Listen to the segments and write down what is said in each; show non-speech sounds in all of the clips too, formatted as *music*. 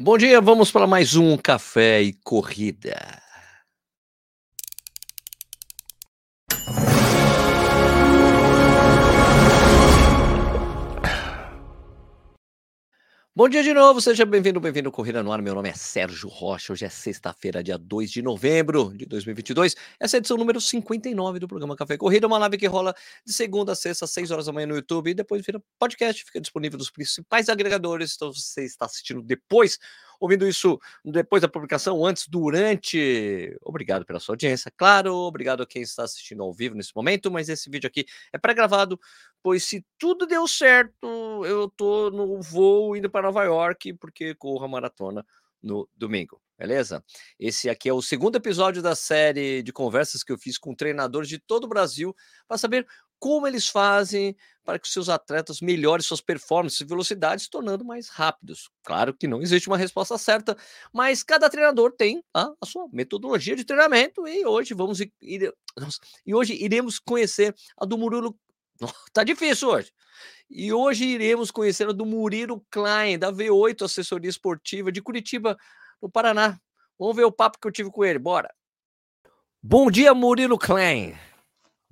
Bom dia, vamos para mais um café e corrida. Bom dia de novo, seja bem-vindo, bem-vindo ao Corrida no Ar. Meu nome é Sérgio Rocha. Hoje é sexta-feira, dia 2 de novembro de 2022. Essa é a edição número 59 do programa Café Corrida, uma live que rola de segunda a sexta, às 6 horas da manhã no YouTube e depois vira podcast, fica disponível nos principais agregadores. Então, você está assistindo depois ouvindo isso depois da publicação, antes, durante. Obrigado pela sua audiência, claro. Obrigado a quem está assistindo ao vivo nesse momento, mas esse vídeo aqui é pré-gravado, pois se tudo deu certo, eu tô no voo indo para Nova York, porque corro a maratona no domingo. Beleza? Esse aqui é o segundo episódio da série de conversas que eu fiz com treinadores de todo o Brasil para saber como eles fazem para que seus atletas melhorem suas performances e velocidades, tornando mais rápidos. Claro que não existe uma resposta certa, mas cada treinador tem a, a sua metodologia de treinamento e hoje vamos ir, e hoje iremos conhecer a do Murilo. *laughs* Tá difícil hoje. E hoje iremos conhecer a do Murilo Klein, da V8 Assessoria Esportiva de Curitiba, no Paraná. Vamos ver o papo que eu tive com ele. Bora. Bom dia, Murilo Klein.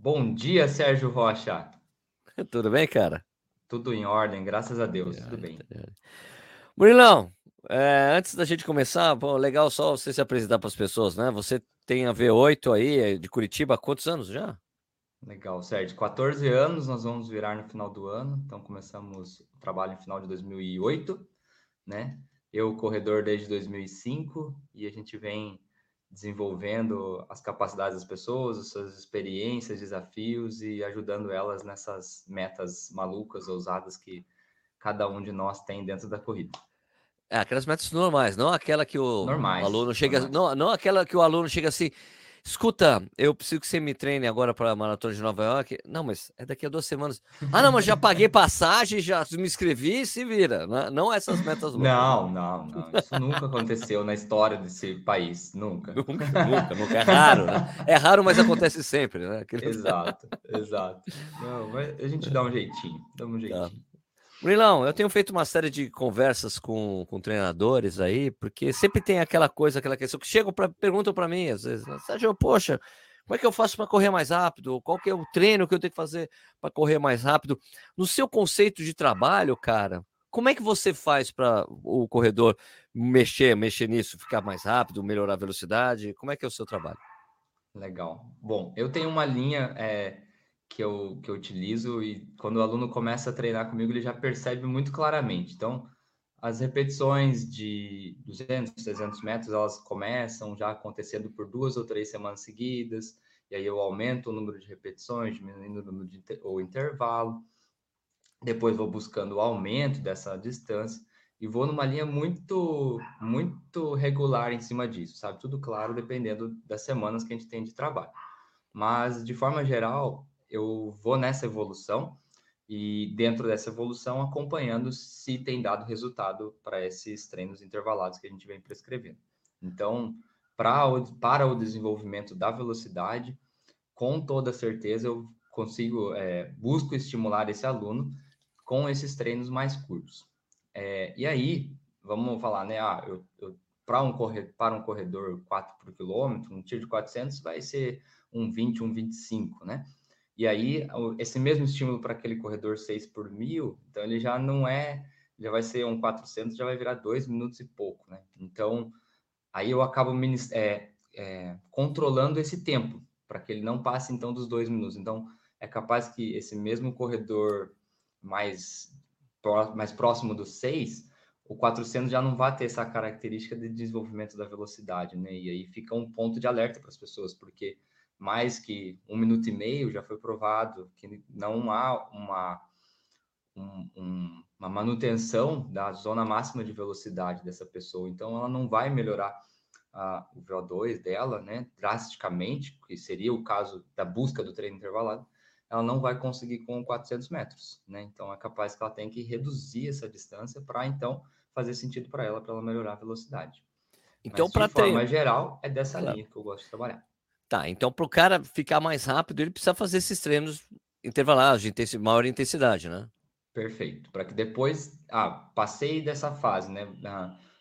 Bom dia, Sérgio Rocha. *laughs* Tudo bem, cara? Tudo em ordem, graças a Deus, tudo bem. Murilão, é, antes da gente começar, pô, legal só você se apresentar para as pessoas, né? Você tem a V8 aí, é de Curitiba, há quantos anos já? Legal, Sérgio. 14 anos nós vamos virar no final do ano, então começamos o trabalho em final de 2008, né? Eu, corredor desde 2005, e a gente vem desenvolvendo as capacidades das pessoas, as suas experiências, desafios e ajudando elas nessas metas malucas, ousadas que cada um de nós tem dentro da corrida. É, aquelas metas normais, não aquela que o normais, aluno chega, não, não aquela que o aluno chega assim, Escuta, eu preciso que você me treine agora para a maratona de Nova York. Não, mas é daqui a duas semanas. Ah, não, mas já paguei passagem, já me inscrevi, se vira. Não, não essas metas. Não, não, não. Isso nunca aconteceu na história desse país. Nunca. *laughs* Nunca, nunca, nunca. É raro, né? É raro, mas acontece sempre, né? Exato, exato. Não, mas a gente dá um jeitinho. Dá um jeitinho. Tá. Murilão, eu tenho feito uma série de conversas com, com treinadores aí, porque sempre tem aquela coisa, aquela questão que chegam para perguntam para mim às vezes, né? Sérgio, poxa, como é que eu faço para correr mais rápido? Qual que é o treino que eu tenho que fazer para correr mais rápido? No seu conceito de trabalho, cara, como é que você faz para o corredor mexer, mexer nisso, ficar mais rápido, melhorar a velocidade? Como é que é o seu trabalho? Legal. Bom, eu tenho uma linha é que eu, que eu utilizo e quando o aluno começa a treinar comigo, ele já percebe muito claramente. Então, as repetições de 200, 300 metros, elas começam já acontecendo por duas ou três semanas seguidas, e aí eu aumento o número de repetições, diminuindo o número de intervalo. Depois vou buscando o aumento dessa distância e vou numa linha muito muito regular em cima disso, sabe? Tudo claro dependendo das semanas que a gente tem de trabalho. Mas de forma geral, eu vou nessa evolução e dentro dessa evolução acompanhando se tem dado resultado para esses treinos intervalados que a gente vem prescrevendo. Então, para o, para o desenvolvimento da velocidade, com toda certeza eu consigo, é, busco estimular esse aluno com esses treinos mais curtos. É, e aí, vamos falar, né? Ah, eu, eu para um, corredor, para um corredor 4 por quilômetro, um tiro de 400 vai ser um 20, um 25, né? E aí, esse mesmo estímulo para aquele corredor 6 por mil, então ele já não é, já vai ser um 400, já vai virar 2 minutos e pouco, né? Então, aí eu acabo é, é, controlando esse tempo, para que ele não passe, então, dos 2 minutos. Então, é capaz que esse mesmo corredor mais, mais próximo do 6, o 400 já não vai ter essa característica de desenvolvimento da velocidade, né? E aí fica um ponto de alerta para as pessoas, porque mais que um minuto e meio, já foi provado que não há uma, um, um, uma manutenção da zona máxima de velocidade dessa pessoa. Então, ela não vai melhorar o VO2 dela, né, drasticamente, que seria o caso da busca do treino intervalado, ela não vai conseguir com 400 metros, né? Então, é capaz que ela tenha que reduzir essa distância para, então, fazer sentido para ela, para ela melhorar a velocidade. Então, para ter... forma geral, é dessa claro. linha que eu gosto de trabalhar. Tá, então para o cara ficar mais rápido, ele precisa fazer esses treinos intervalados, de intensi maior intensidade, né? Perfeito. Para que depois, ah, passei dessa fase, né?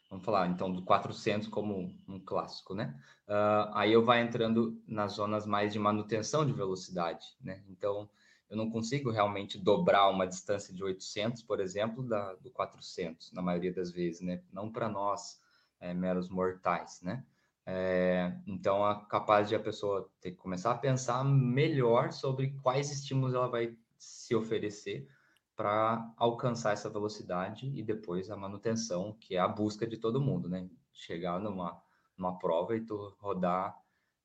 Vamos falar então do 400 como um clássico, né? Uh, aí eu vai entrando nas zonas mais de manutenção de velocidade, né? Então eu não consigo realmente dobrar uma distância de 800, por exemplo, da, do 400, na maioria das vezes, né? Não para nós, é, meros mortais, né? É, então, é capaz de a pessoa ter que começar a pensar melhor sobre quais estímulos ela vai se oferecer para alcançar essa velocidade e depois a manutenção, que é a busca de todo mundo, né? Chegar numa, numa prova e tu rodar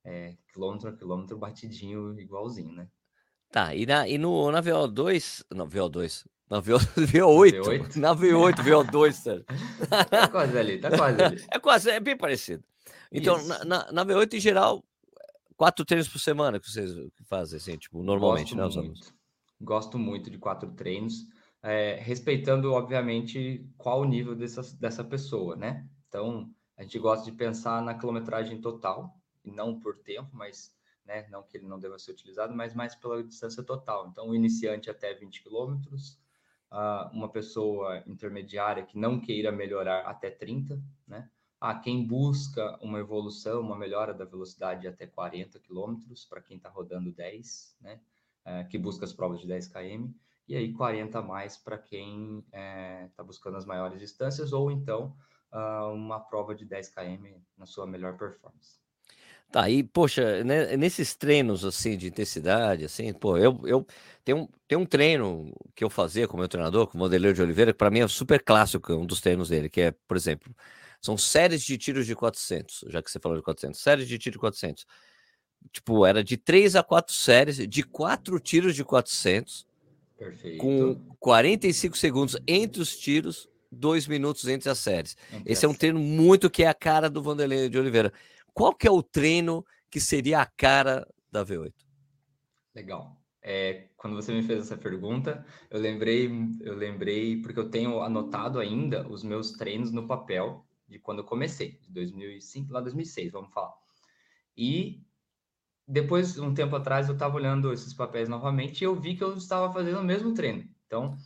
é, quilômetro a quilômetro batidinho igualzinho, né? Tá, e, na, e no, na VO2, não, VO2, na VO, VO8, V8, na V8, VO2, Sérgio. Tá quase ali, tá quase ali. *laughs* É quase, é bem parecido. Então, na, na, na, V8, em geral, quatro treinos por semana que vocês fazem, assim, tipo, normalmente, Gosto né, muito. Gosto muito de quatro treinos, é, respeitando, obviamente, qual o nível dessa, dessa pessoa, né? Então, a gente gosta de pensar na quilometragem total, e não por tempo, mas né? Não que ele não deva ser utilizado, mas mais pela distância total. Então, o iniciante até 20 quilômetros, uh, uma pessoa intermediária que não queira melhorar até 30, né? Ah, quem busca uma evolução, uma melhora da velocidade até 40 quilômetros, para quem está rodando 10, né? É, que busca as provas de 10 km, e aí 40 a mais para quem está é, tá buscando as maiores distâncias, ou então uh, uma prova de 10 km na sua melhor performance. Tá, e poxa, né, nesses treinos assim de intensidade, assim, pô, eu, eu tenho, tenho um treino que eu fazia com meu treinador, com o Modeleiro de Oliveira, que para mim é super clássico, um dos treinos dele, que é, por exemplo, são séries de tiros de 400, já que você falou de 400, séries de tiro de 400. Tipo, era de 3 a 4 séries, de 4 tiros de 400, Perfeito. com 45 segundos entre os tiros, 2 minutos entre as séries. Entre Esse é um treino muito que é a cara do Vanderlei de Oliveira. Qual que é o treino que seria a cara da V8? Legal. É, quando você me fez essa pergunta, eu lembrei, eu lembrei porque eu tenho anotado ainda os meus treinos no papel de quando eu comecei, de 2005 lá 2006, vamos falar. E depois, um tempo atrás, eu estava olhando esses papéis novamente e eu vi que eu estava fazendo o mesmo treino. Então,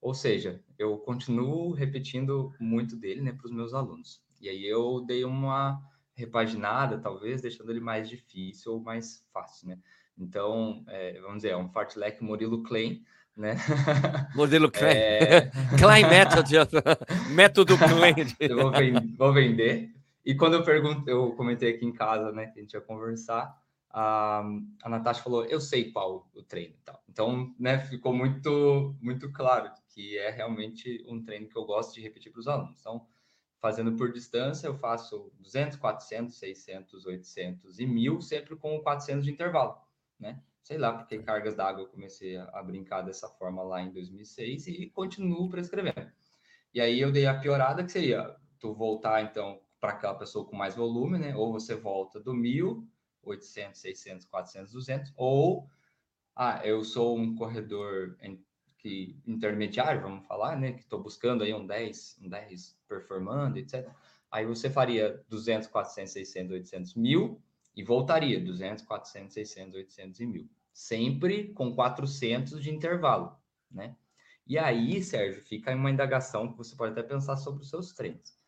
ou seja, eu continuo repetindo muito dele, né, para os meus alunos. E aí eu dei uma repaginada, talvez, deixando ele mais difícil ou mais fácil, né? Então, é, vamos dizer, é um fartlek Murilo Klein, né? *laughs* Modelo Klein. É... *laughs* Klein Method, método Klein. *laughs* eu vou, vender, vou vender. E quando eu pergunto, eu comentei aqui em casa, né, que a gente ia conversar, a, a Natasha falou, eu sei qual o treino e tal. Então, né, ficou muito, muito claro que é realmente um treino que eu gosto de repetir para os alunos. Então, fazendo por distância, eu faço 200, 400, 600, 800 e 1000, sempre com 400 de intervalo, né? Sei lá, porque cargas d'água eu comecei a, brincar dessa forma lá em 2006 e continuo prescrevendo. E aí eu dei a piorada, que seria tu voltar, então, para aquela pessoa com mais volume, né? Ou você volta do 1000, 800, 600, 400, 200, ou ah, eu sou um corredor que intermediário, vamos falar, né, que estou buscando aí um 10, um 10 performando, etc. Aí você faria 200, 400, 600, 800 mil e voltaria 200, 400, 600, 800 e mil. Sempre com 400 de intervalo, né? E aí, Sérgio, fica uma indagação que você pode até pensar sobre os seus treinos.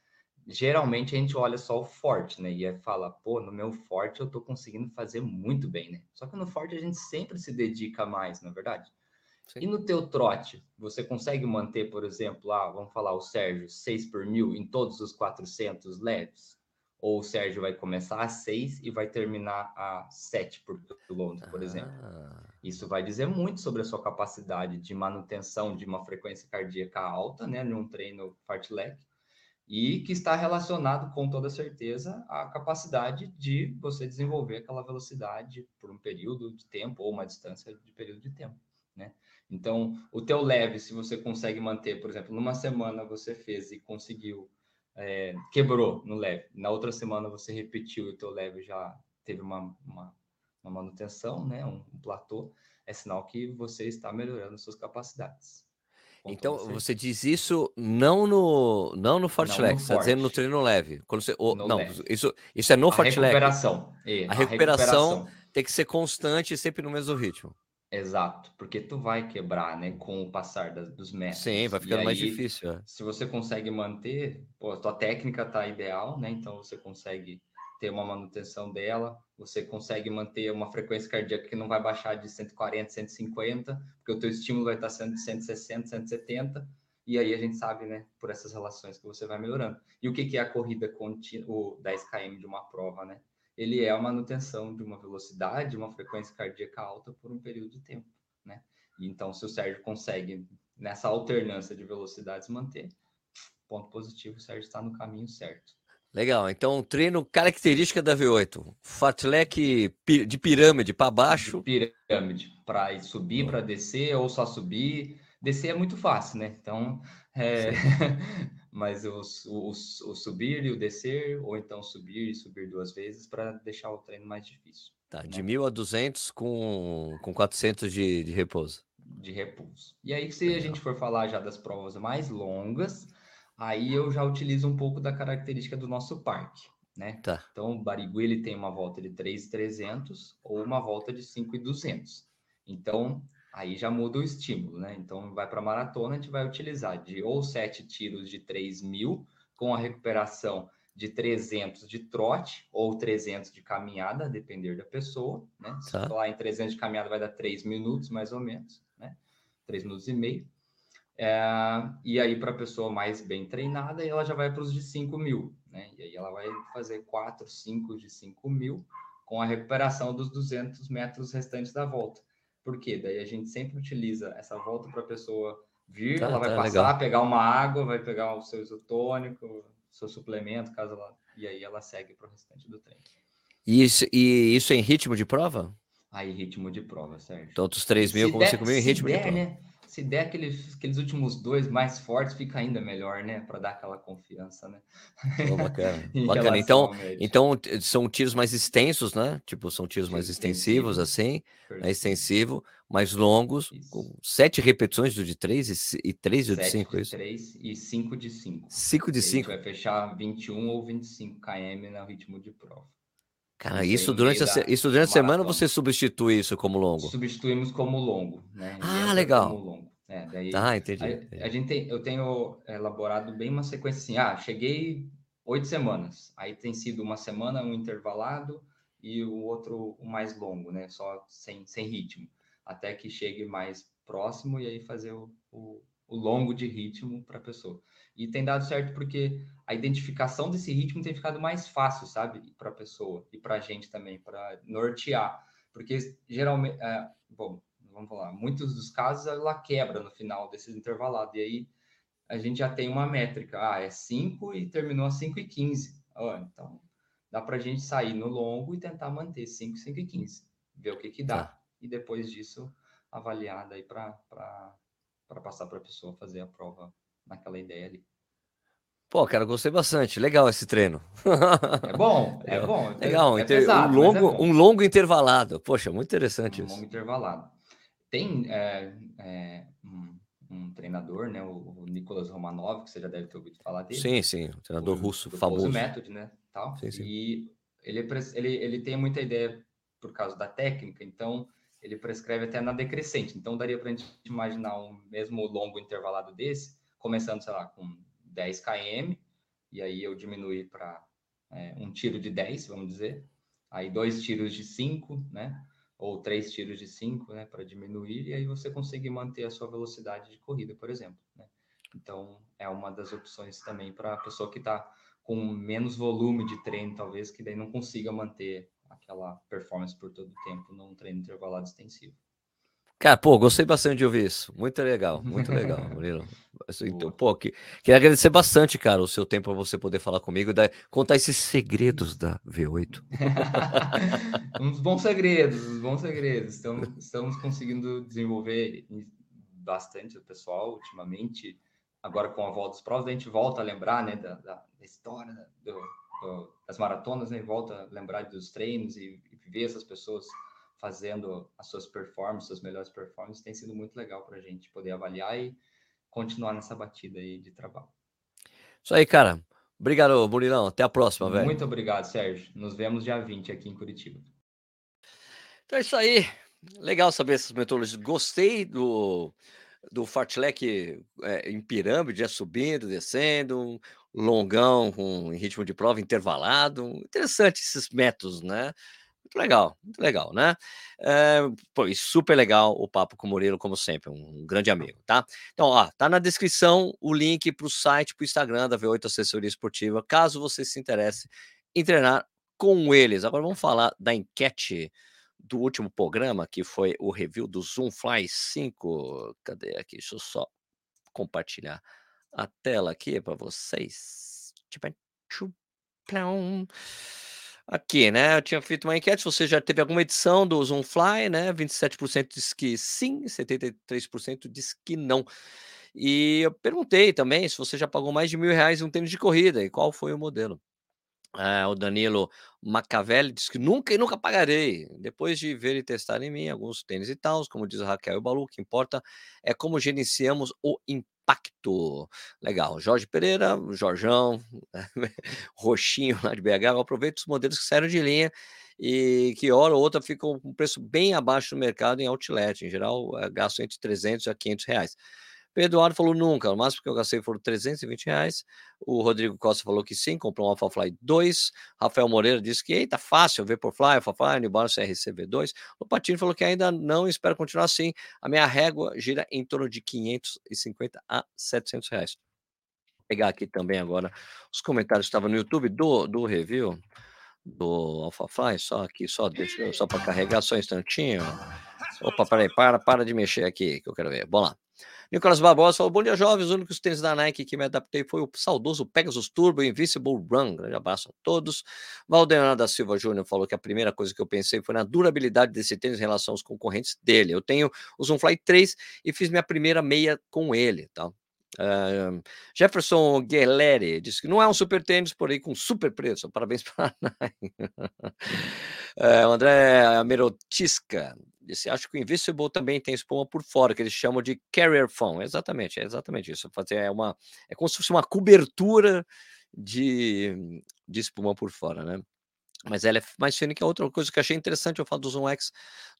Geralmente a gente olha só o forte, né? E é fala, pô, no meu forte eu tô conseguindo fazer muito bem, né? Só que no forte a gente sempre se dedica mais, na é verdade. Sim. E no teu trote, você consegue manter, por exemplo, ah, vamos falar o Sérgio, 6 por mil em todos os 400 leves? Ou o Sérgio vai começar a 6 e vai terminar a 7 por quilômetro, por ah. exemplo? Isso vai dizer muito sobre a sua capacidade de manutenção de uma frequência cardíaca alta, né, num treino fartlek, e que está relacionado com toda certeza à capacidade de você desenvolver aquela velocidade por um período de tempo ou uma distância de período de tempo, né? Então, o teu leve, se você consegue manter, por exemplo, numa semana você fez e conseguiu, é, quebrou no leve, na outra semana você repetiu e o teu leve já teve uma, uma, uma manutenção, né, um, um, platô, é sinal que você está melhorando suas capacidades. Então, você diz isso não no não no Fartlex, está dizendo no treino leve. Quando você, oh, não, leve. Isso, isso é no Fartlex. Recuperação. É, a, a recuperação. recuperação tem que ser constante e sempre no mesmo ritmo. Exato, porque tu vai quebrar, né, com o passar das, dos metros. Sim, vai ficando mais aí, difícil. é. se você consegue manter, pô, a tua técnica tá ideal, né? Então você consegue ter uma manutenção dela, você consegue manter uma frequência cardíaca que não vai baixar de 140, 150, porque o teu estímulo vai estar sendo de 160, 170, e aí a gente sabe, né, por essas relações que você vai melhorando. E o que que é a corrida contínua, o 10 km de uma prova, né? Ele é a manutenção de uma velocidade, uma frequência cardíaca alta por um período de tempo, né? E então, se o Sérgio consegue, nessa alternância de velocidades, manter, ponto positivo, o Sérgio está no caminho certo. Legal. Então, treino característica da V8. Fartlek pi- de pirâmide para baixo. Pirâmide, para subir, para descer, ou só subir. Descer é muito fácil, né? Então, é... *laughs* mas o, o, o subir e o descer, ou então subir e subir duas vezes para deixar o treino mais difícil. Tá, né? de 1.000 a 200 com, com 400 de, de repouso. de repouso. E aí, se a gente for falar já das provas mais longas, aí eu já utilizo um pouco da característica do nosso parque, né? Tá. Então, o Barigui ele tem uma volta de 3,300 ou uma volta de 5,200. Então, aí já muda o estímulo, né? Então, vai para maratona, a gente vai utilizar de ou 7 tiros de 3.000 com a recuperação de 300 de trote ou 300 de caminhada, a depender da pessoa, né? Se Tá. falar em 300 de caminhada vai dar 3 minutos, mais ou menos, né? 3 minutos e meio. É, e aí, para a pessoa mais bem treinada, ela já vai para os de 5 mil, né? E aí ela vai fazer 4, 5 de 5 mil com a recuperação dos 200 metros restantes da volta. Por quê? Daí a gente sempre utiliza essa volta para a pessoa vir, Tá, ela vai tá, passar, legal. pegar uma água, vai pegar o seu isotônico, seu suplemento, caso ela... E aí ela segue para o restante do treino. E isso, e isso em ritmo de prova? Aí, ritmo de prova, Sérgio. Então, dos 3 mil Se como der- 5 mil em ritmo de der, prova. né? Se der aqueles, aqueles últimos dois mais fortes, fica ainda melhor, né? Para dar aquela confiança, né? Pô, bacana. *laughs* Bacana. Então, então, são tiros mais extensos, né? Tipo, são tiros mais extensivos, Extensivo. assim, Perfeito. é extensivo, mais longos, Isso. com sete repetições do de 3 e, e 3 do de Sete 5, é de isso? 3 e 5 de 5. 5 de 5. vai fechar 21 ou 25 km no ritmo de prova. Cara, isso aí isso durante, a, isso durante a semana você substitui isso como longo? Substituímos como longo, né? Ah, entra legal. Como longo. É, daí Tá, entendi. a, a gente tem, eu tenho elaborado bem uma sequência assim. Ah, cheguei oito semanas. Aí tem sido uma semana um intervalado e o outro o mais longo, né? Só sem, sem ritmo. Até que chegue mais próximo e aí fazer o, o, o longo de ritmo para a pessoa. E tem dado certo porque a identificação desse ritmo tem ficado mais fácil, sabe? Para a pessoa e para a gente também, para nortear. Porque geralmente, é, bom, vamos falar, muitos dos casos ela quebra no final desses intervalados. E aí a gente já tem uma métrica. Ah, é 5 e terminou a 5 e 15. Ó, então dá para a gente sair no longo e tentar manter 5, 5 e 15. Ver o que que dá. Tá. E depois disso, avaliar daí para passar para a pessoa fazer a prova naquela ideia ali. Pô, cara, gostei bastante. Legal esse treino. É bom, *laughs* é bom. é- Legal, é pesado, um, é longo, bom. um longo intervalado. Poxa, muito interessante um isso. longo intervalado. Tem é, é, um, um treinador, né, o, o Nicolas Romanov, que você já deve ter ouvido falar dele. Sim, sim, um treinador do- russo do famoso. Method, né, tal. Sim, sim. E ele, é ele, ele tem muita ideia por causa da técnica, então ele prescreve até na decrescente. Então daria para a gente imaginar um mesmo longo intervalado desse, começando, sei lá, com 10 km, e aí eu diminuir para um tiro de 10, vamos dizer, aí dois tiros de 5, né? Ou três tiros de 5, né? Para diminuir, e aí você consegue manter a sua velocidade de corrida, por exemplo. Né? Então, é uma das opções também para a pessoa que está com menos volume de treino, talvez, que daí não consiga manter aquela performance por todo o tempo num treino intervalado extensivo. Cara, pô, gostei bastante de ouvir isso. Muito legal, muito *laughs* legal, Murilo. Então, pô, que, queria agradecer bastante, cara, o seu tempo para você poder falar comigo e dar- contar esses segredos da V8. *laughs* uns bons segredos, uns bons segredos. Estamos, estamos conseguindo desenvolver bastante o pessoal ultimamente. Agora com a volta dos provas, a gente volta a lembrar né, da, da- história do- do- das maratonas, né? Volta a lembrar dos treinos e, e ver essas pessoas fazendo as suas performances, as melhores performances. Tem sido muito legal para a gente poder avaliar e continuar nessa batida aí de trabalho. Isso aí, cara. Obrigado, Murilão. Até a próxima, velho. Muito obrigado, Sérgio. Nos vemos dia 20 aqui em Curitiba. Então é isso aí. Legal saber essas metodologias. Gostei do, do fartlek é, em pirâmide, subindo, descendo, longão com ritmo de prova intervalado. Interessante esses métodos, né? Muito legal, muito legal, né? É, pô, super legal o papo com o Murilo, como sempre, um grande amigo, tá? Então, ó, tá na descrição o link para o site, para o Instagram da V8 Assessoria Esportiva, caso você se interesse em treinar com eles. Agora vamos falar da enquete do último programa, que foi o review do Zoom Fly 5. Cadê aqui? Deixa eu só compartilhar a tela aqui para vocês. Aqui, né? Eu tinha feito uma enquete. Você já teve alguma edição do Zoomfly, né? 27% diz que sim, 73% diz que não. E eu perguntei também se você já pagou mais de mil reais em um tênis de corrida e qual foi o modelo. É, o Danilo Macavelli diz que nunca e nunca pagarei. Depois de ver e testar em mim alguns tênis e tal, como diz Raquel e o Balu, o que importa é como gerenciamos o impacto. Legal. Jorge Pereira, Jorjão, *laughs* Roxinho lá de BH, aproveito os modelos que saíram de linha e que hora ou outra ficam com preço bem abaixo do mercado em outlet. Em geral, é, gasto entre 300 a 500 reais. Pedro Eduardo falou nunca, o máximo que eu gastei foram 320 reais. O Rodrigo Costa falou que sim, comprou um AlphaFly 2. Rafael Moreira disse que eita, fácil, Vaporfly, AlphaFly, Newborn CRC V2. O Patino falou que ainda não espera continuar assim. A minha régua gira em torno de 550 a 700 reais. Vou pegar aqui também agora os comentários que estavam no YouTube do, do review do AlphaFly, só aqui, só deixa só para carregar só um instantinho. Opa, peraí, para, para de mexer aqui, que eu quero ver. Vamos lá. Nicolas Barbosa falou: Bom dia, jovens. Os únicos tênis da Nike que me adaptei foi o saudoso Pegasus Turbo Invincible Run. Grande abraço a todos. Valdenar da Silva Júnior falou que a primeira coisa que eu pensei foi na durabilidade desse tênis em relação aos concorrentes dele. Eu tenho o Zoomfly 3 e fiz minha primeira meia com ele. Tá? Uh, Jefferson Guerleri disse que não é um super tênis, porém com super preço. Parabéns para a *laughs* Nike. uh, André Merotisca Disse, acho que o Invisible também tem espuma por fora, que eles chamam de carrier foam. Exatamente, é exatamente isso. É uma é como se fosse uma cobertura de, de espuma por fora, né? Mas ela é mais fina que a outra coisa que achei interessante, eu falo do Zoom X,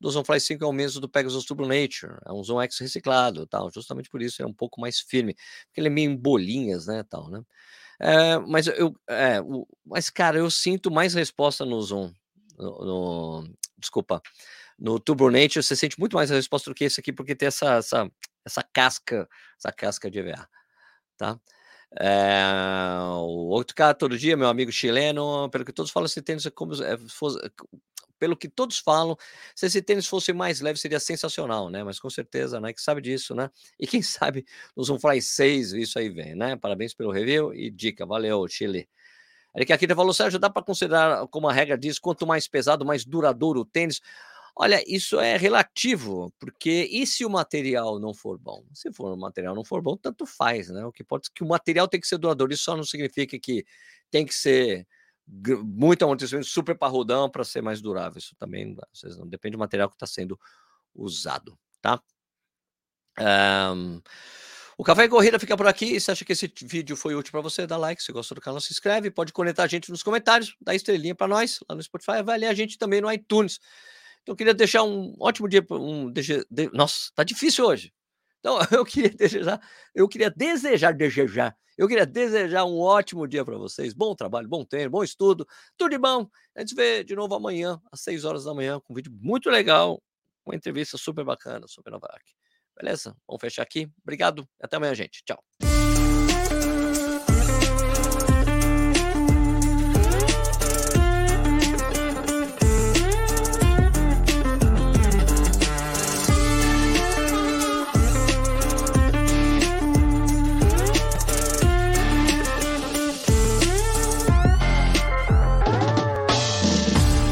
do Zoom Fly 5 é o mesmo do Pegasus Turbo Nature, é um Zoom X reciclado, tal, justamente por isso é um pouco mais firme, porque ele é meio em bolinhas, né, tal, né? É, mas eu, é, o, mas cara, eu sinto mais resposta no Zoom, no, no desculpa, no Turbo Nature você sente muito mais a resposta do que esse aqui, porque tem essa, essa, essa casca, essa casca de EVA, tá? É, o outro cara todo dia, meu amigo chileno, pelo que todos falam, esse tênis é como é, fosse, pelo que todos falam, se esse tênis fosse mais leve seria sensacional, né? Mas com certeza a Nike sabe disso, né? E quem *laughs* sabe nos um Fly 6 isso aí vem, né? Parabéns pelo review e dica, valeu, Chile. Ele aqui falou, Sérgio, dá para considerar como a regra diz, quanto mais pesado, mais duradouro o tênis. Olha, isso é relativo, porque e se o material não for bom? Se for o material não for bom, tanto faz, né? O que pode que o material tem que ser duradouro, isso só não significa que tem que ser muito amortecimento, super parrudão para ser mais durável. Isso também não depende do material que está sendo usado, tá? Um, o Café e Corrida fica por aqui. Se acha que esse vídeo foi útil para você, dá like. Se gostou do canal, se inscreve. Pode conectar a gente nos comentários, dá estrelinha para nós lá no Spotify, avaliar a gente também no iTunes. Então, eu queria deixar um ótimo dia. Um, de, de, nossa, tá difícil hoje. Então, *laughs* eu queria desejar, eu queria desejar, desejar, eu queria desejar um ótimo dia para vocês. Bom trabalho, bom treino, bom estudo, tudo de bom. A gente se vê de novo amanhã, às 6 horas da manhã, com um vídeo muito legal, uma entrevista super bacana, super nova aqui. Beleza? Vamos fechar aqui. Obrigado. Até amanhã, gente. Tchau.